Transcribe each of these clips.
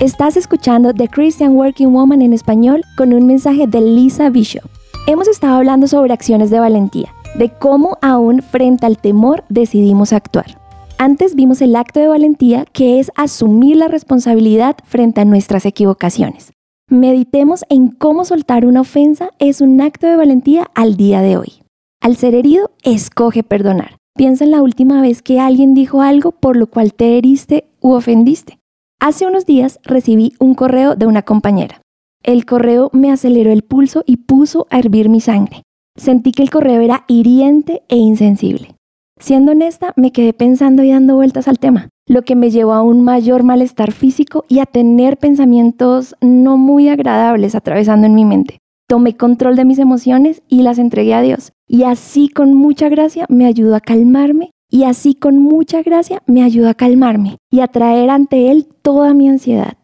Estás escuchando The Christian Working Woman en español con un mensaje de Lisa Bishop. Hemos estado hablando sobre acciones de valentía, de cómo aún frente al temor decidimos actuar. Antes vimos el acto de valentía que es asumir la responsabilidad frente a nuestras equivocaciones. Meditemos en cómo soltar una ofensa es un acto de valentía al día de hoy. Al ser herido, escoge perdonar. Piensa en la última vez que alguien dijo algo por lo cual te heriste u ofendiste. Hace unos días recibí un correo de una compañera. El correo me aceleró el pulso y puso a hervir mi sangre. Sentí que el correo era hiriente e insensible. Siendo honesta, me quedé pensando y dando vueltas al tema, lo que me llevó a un mayor malestar físico y a tener pensamientos no muy agradables atravesando en mi mente. Tomé control de mis emociones y las entregué a Dios. Y así con mucha gracia me ayudó a calmarme y así con mucha gracia me ayudó a calmarme y a traer ante Él toda mi ansiedad.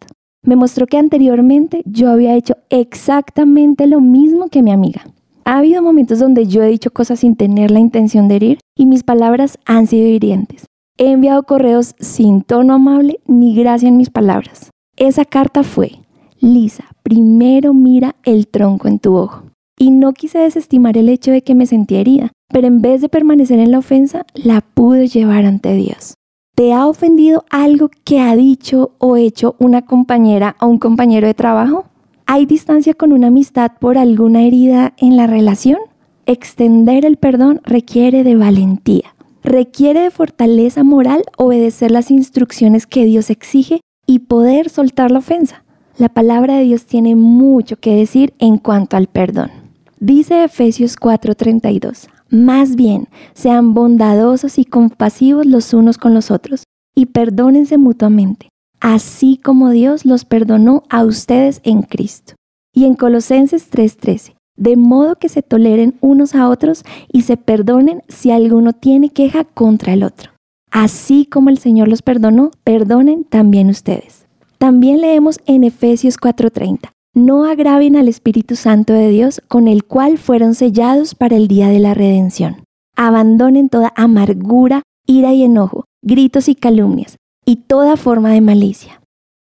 Me mostró que anteriormente yo había hecho exactamente lo mismo que mi amiga. Ha habido momentos donde yo he dicho cosas sin tener la intención de herir y mis palabras han sido hirientes. He enviado correos sin tono amable ni gracia en mis palabras. Esa carta fue, Lisa, primero mira el tronco en tu ojo. Y no quise desestimar el hecho de que me sentía herida, pero en vez de permanecer en la ofensa, la pude llevar ante Dios. ¿Te ha ofendido algo que ha dicho o hecho una compañera o un compañero de trabajo? ¿Hay distancia con una amistad por alguna herida en la relación? Extender el perdón requiere de valentía. Requiere de fortaleza moral obedecer las instrucciones que Dios exige y poder soltar la ofensa. La palabra de Dios tiene mucho que decir en cuanto al perdón. Dice Efesios 4:32, más bien, sean bondadosos y compasivos los unos con los otros y perdónense mutuamente, así como Dios los perdonó a ustedes en Cristo. Y en Colosenses 3:13, de modo que se toleren unos a otros y se perdonen si alguno tiene queja contra el otro. Así como el Señor los perdonó, perdonen también ustedes. También leemos en Efesios 4:30, no agraven al Espíritu Santo de Dios con el cual fueron sellados para el día de la redención. Abandonen toda amargura, ira y enojo, gritos y calumnias, y toda forma de malicia.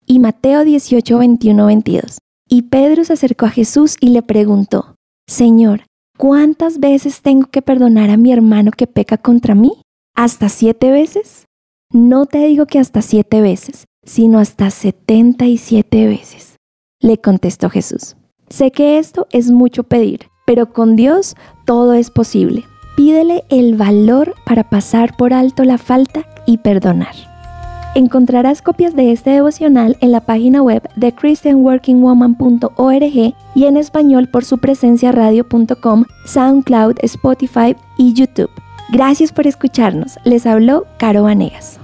Y Mateo 18, 21, 22. Y Pedro se acercó a Jesús y le preguntó, Señor, ¿cuántas veces tengo que perdonar a mi hermano que peca contra mí? ¿Hasta siete veces? No te digo que hasta siete veces, sino hasta 77 veces. Le contestó Jesús. Sé que esto es mucho pedir, pero con Dios todo es posible. Pídele el valor para pasar por alto la falta y perdonar. Encontrarás copias de este devocional en la página web de christianworkingwoman.org y en español por su presencia radio.com, SoundCloud, Spotify y YouTube. Gracias por escucharnos. Les habló Caro Vanegas.